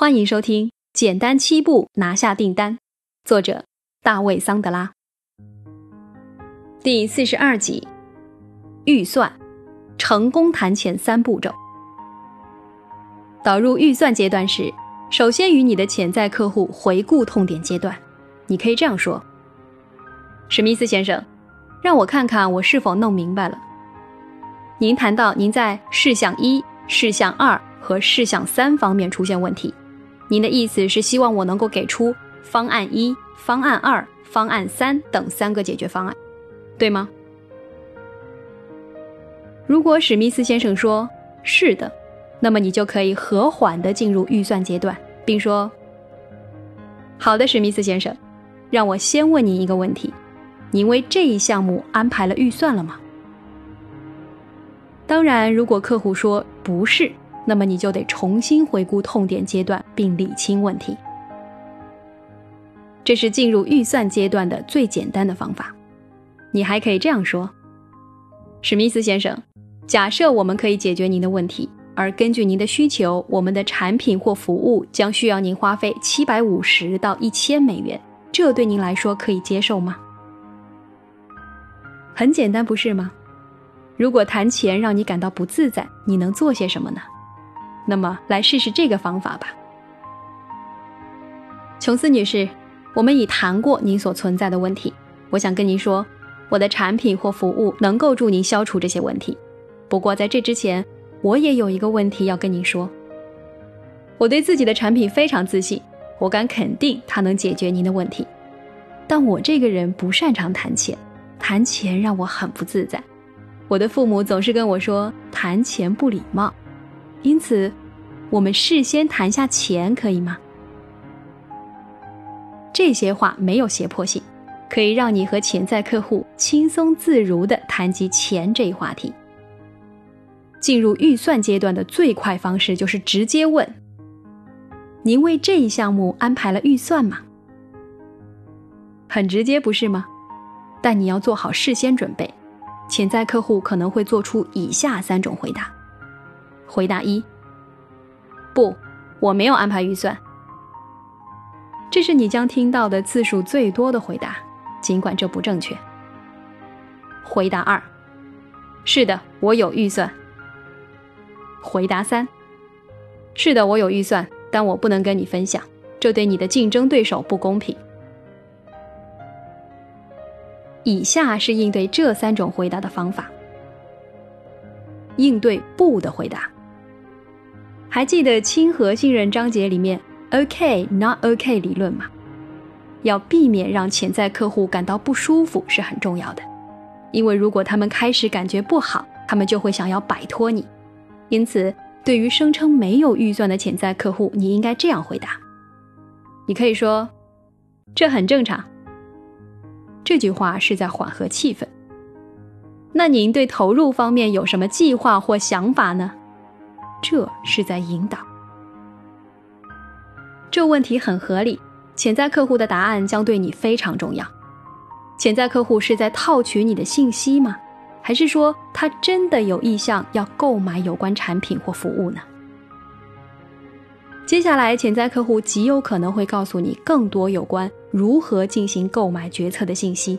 欢迎收听《简单七步拿下订单》，作者大卫·桑德拉。第四十二集，预算成功谈钱三步骤。导入预算阶段时，首先与你的潜在客户回顾痛点阶段。你可以这样说：“史密斯先生，让我看看我是否弄明白了。您谈到您在事项一、事项二和事项三方面出现问题。”您的意思是希望我能够给出方案一、方案二、方案三等三个解决方案，对吗？如果史密斯先生说是的，那么你就可以和缓地进入预算阶段，并说：“好的，史密斯先生，让我先问您一个问题：您为这一项目安排了预算了吗？”当然，如果客户说不是。那么你就得重新回顾痛点阶段，并理清问题。这是进入预算阶段的最简单的方法。你还可以这样说：“史密斯先生，假设我们可以解决您的问题，而根据您的需求，我们的产品或服务将需要您花费七百五十到一千美元，这对您来说可以接受吗？”很简单，不是吗？如果谈钱让你感到不自在，你能做些什么呢？那么，来试试这个方法吧，琼斯女士。我们已谈过您所存在的问题。我想跟您说，我的产品或服务能够助您消除这些问题。不过，在这之前，我也有一个问题要跟您说。我对自己的产品非常自信，我敢肯定它能解决您的问题。但我这个人不擅长谈钱，谈钱让我很不自在。我的父母总是跟我说，谈钱不礼貌。因此，我们事先谈下钱可以吗？这些话没有胁迫性，可以让你和潜在客户轻松自如地谈及钱这一话题。进入预算阶段的最快方式就是直接问：“您为这一项目安排了预算吗？”很直接，不是吗？但你要做好事先准备，潜在客户可能会做出以下三种回答。回答一：不，我没有安排预算。这是你将听到的次数最多的回答，尽管这不正确。回答二：是的，我有预算。回答三：是的，我有预算，但我不能跟你分享，这对你的竞争对手不公平。以下是应对这三种回答的方法。应对不的回答。还记得亲和信任章节里面 “OK not OK” 理论吗？要避免让潜在客户感到不舒服是很重要的，因为如果他们开始感觉不好，他们就会想要摆脱你。因此，对于声称没有预算的潜在客户，你应该这样回答：你可以说，这很正常。这句话是在缓和气氛。那您对投入方面有什么计划或想法呢？这是在引导。这问题很合理，潜在客户的答案将对你非常重要。潜在客户是在套取你的信息吗？还是说他真的有意向要购买有关产品或服务呢？接下来，潜在客户极有可能会告诉你更多有关如何进行购买决策的信息。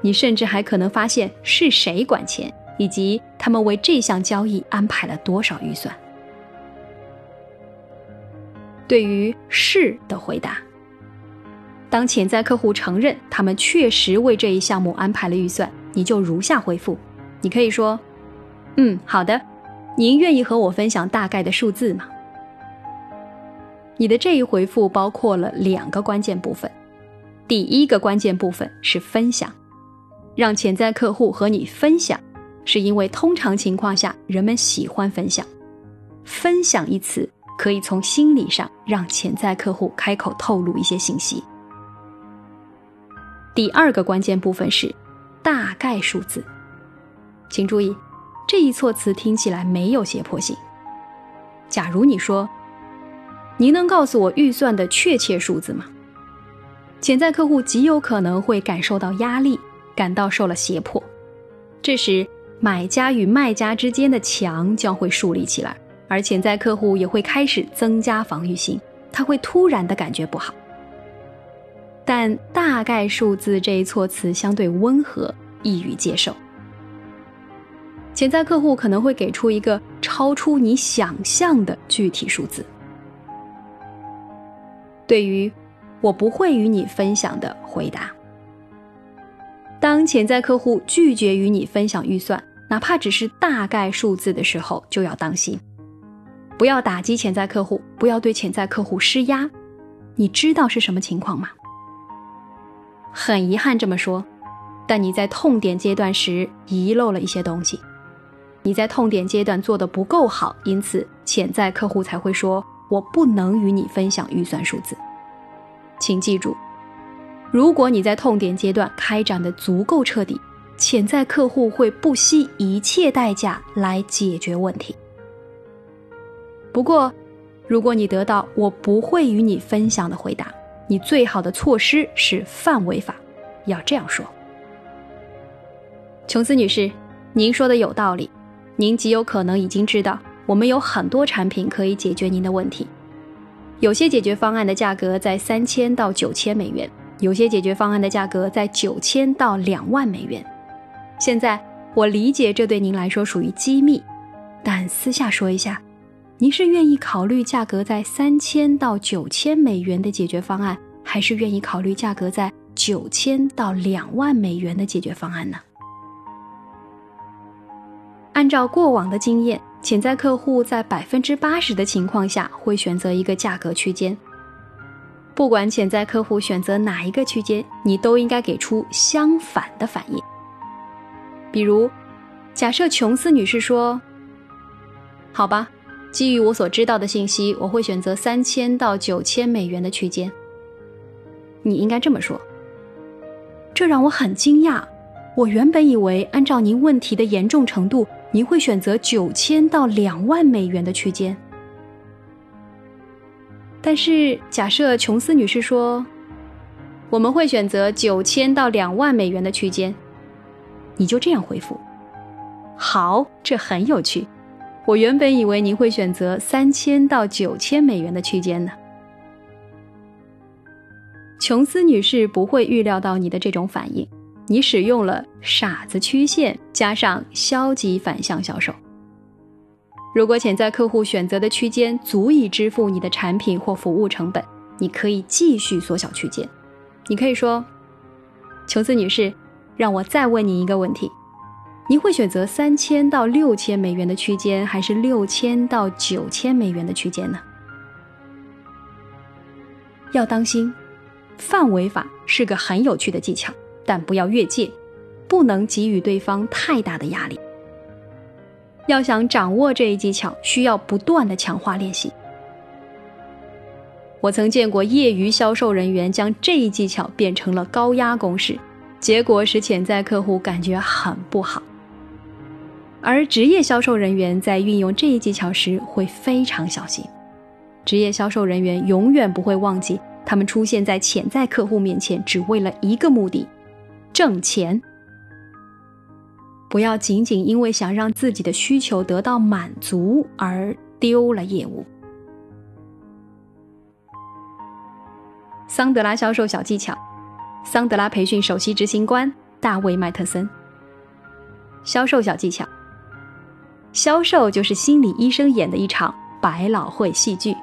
你甚至还可能发现是谁管钱，以及他们为这项交易安排了多少预算。对于“是”的回答，当潜在客户承认他们确实为这一项目安排了预算，你就如下回复：你可以说，“嗯，好的，您愿意和我分享大概的数字吗？”你的这一回复包括了两个关键部分，第一个关键部分是分享，让潜在客户和你分享，是因为通常情况下人们喜欢分享，分享一词。可以从心理上让潜在客户开口透露一些信息。第二个关键部分是大概数字，请注意，这一措辞听起来没有胁迫性。假如你说：“您能告诉我预算的确切数字吗？”潜在客户极有可能会感受到压力，感到受了胁迫。这时，买家与卖家之间的墙将会树立起来。而潜在客户也会开始增加防御心，他会突然的感觉不好。但大概数字这一措辞相对温和，易于接受。潜在客户可能会给出一个超出你想象的具体数字。对于“我不会与你分享”的回答，当潜在客户拒绝与你分享预算，哪怕只是大概数字的时候，就要当心，不要打击潜在客户，不要对潜在客户施压。你知道是什么情况吗？很遗憾这么说，但你在痛点阶段时遗漏了一些东西。你在痛点阶段做的不够好，因此潜在客户才会说：“我不能与你分享预算数字。”请记住，如果你在痛点阶段开展的足够彻底，潜在客户会不惜一切代价来解决问题。不过，如果你得到“我不会与你分享”的回答，你最好的措施是范围法，要这样说：“琼斯女士，您说的有道理，您极有可能已经知道，我们有很多产品可以解决您的问题。有些解决方案的价格在三千到九千美元，有些解决方案的价格在九千到两万美元。现在我理解这对您来说属于机密，但私下说一下。”您是愿意考虑价格在三千到九千美元的解决方案，还是愿意考虑价格在九千到两万美元的解决方案呢？按照过往的经验，潜在客户在百分之八十的情况下会选择一个价格区间。不管潜在客户选择哪一个区间，你都应该给出相反的反应。比如，假设琼斯女士说：“好吧。”基于我所知道的信息，我会选择三千到九千美元的区间。你应该这么说。这让我很惊讶。我原本以为，按照您问题的严重程度，您会选择九千到两万美元的区间。但是，假设琼斯女士说，我们会选择九千到两万美元的区间，你就这样回复：好，这很有趣。我原本以为您会选择三千到九千美元的区间呢。琼斯女士不会预料到你的这种反应，你使用了傻子曲线加上消极反向销售。如果潜在客户选择的区间足以支付你的产品或服务成本，你可以继续缩小区间。你可以说：“琼斯女士，让我再问你一个问题。”您会选择三千到六千美元的区间，还是六千到九千美元的区间呢？要当心，范围法是个很有趣的技巧，但不要越界，不能给予对方太大的压力。要想掌握这一技巧，需要不断的强化练习。我曾见过业余销售人员将这一技巧变成了高压公式，结果使潜在客户感觉很不好。而职业销售人员在运用这一技巧时会非常小心。职业销售人员永远不会忘记，他们出现在潜在客户面前只为了一个目的：挣钱。不要仅仅因为想让自己的需求得到满足而丢了业务。桑德拉销售小技巧，桑德拉培训首席执行官大卫·麦特森。销售小技巧。销售就是心理医生演的一场百老汇戏剧。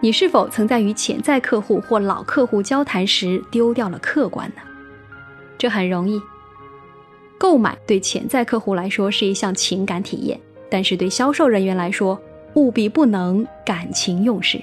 你是否曾在与潜在客户或老客户交谈时丢掉了客观呢？这很容易。购买对潜在客户来说是一项情感体验，但是对销售人员来说，务必不能感情用事，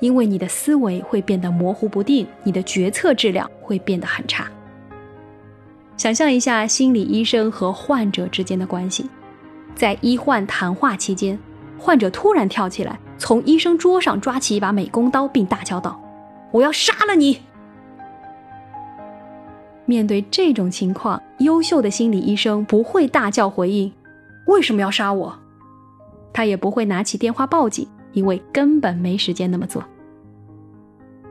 因为你的思维会变得模糊不定，你的决策质量会变得很差。想象一下心理医生和患者之间的关系，在医患谈话期间，患者突然跳起来，从医生桌上抓起一把美工刀，并大叫道：“我要杀了你！”面对这种情况，优秀的心理医生不会大叫回应：“为什么要杀我？”他也不会拿起电话报警，因为根本没时间那么做。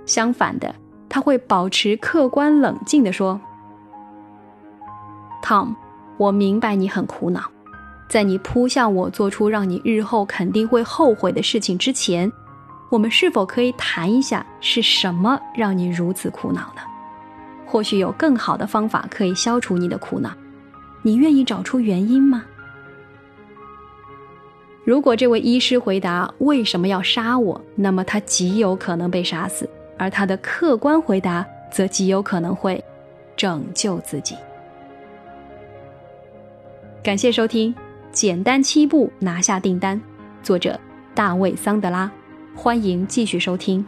相反的，他会保持客观冷静地说。Tom，我明白你很苦恼，在你扑向我做出让你日后肯定会后悔的事情之前，我们是否可以谈一下是什么让你如此苦恼呢？或许有更好的方法可以消除你的苦恼，你愿意找出原因吗？如果这位医师回答为什么要杀我，那么他极有可能被杀死；而他的客观回答则极有可能会拯救自己。感谢收听《简单七步拿下订单》，作者大卫·桑德拉。欢迎继续收听。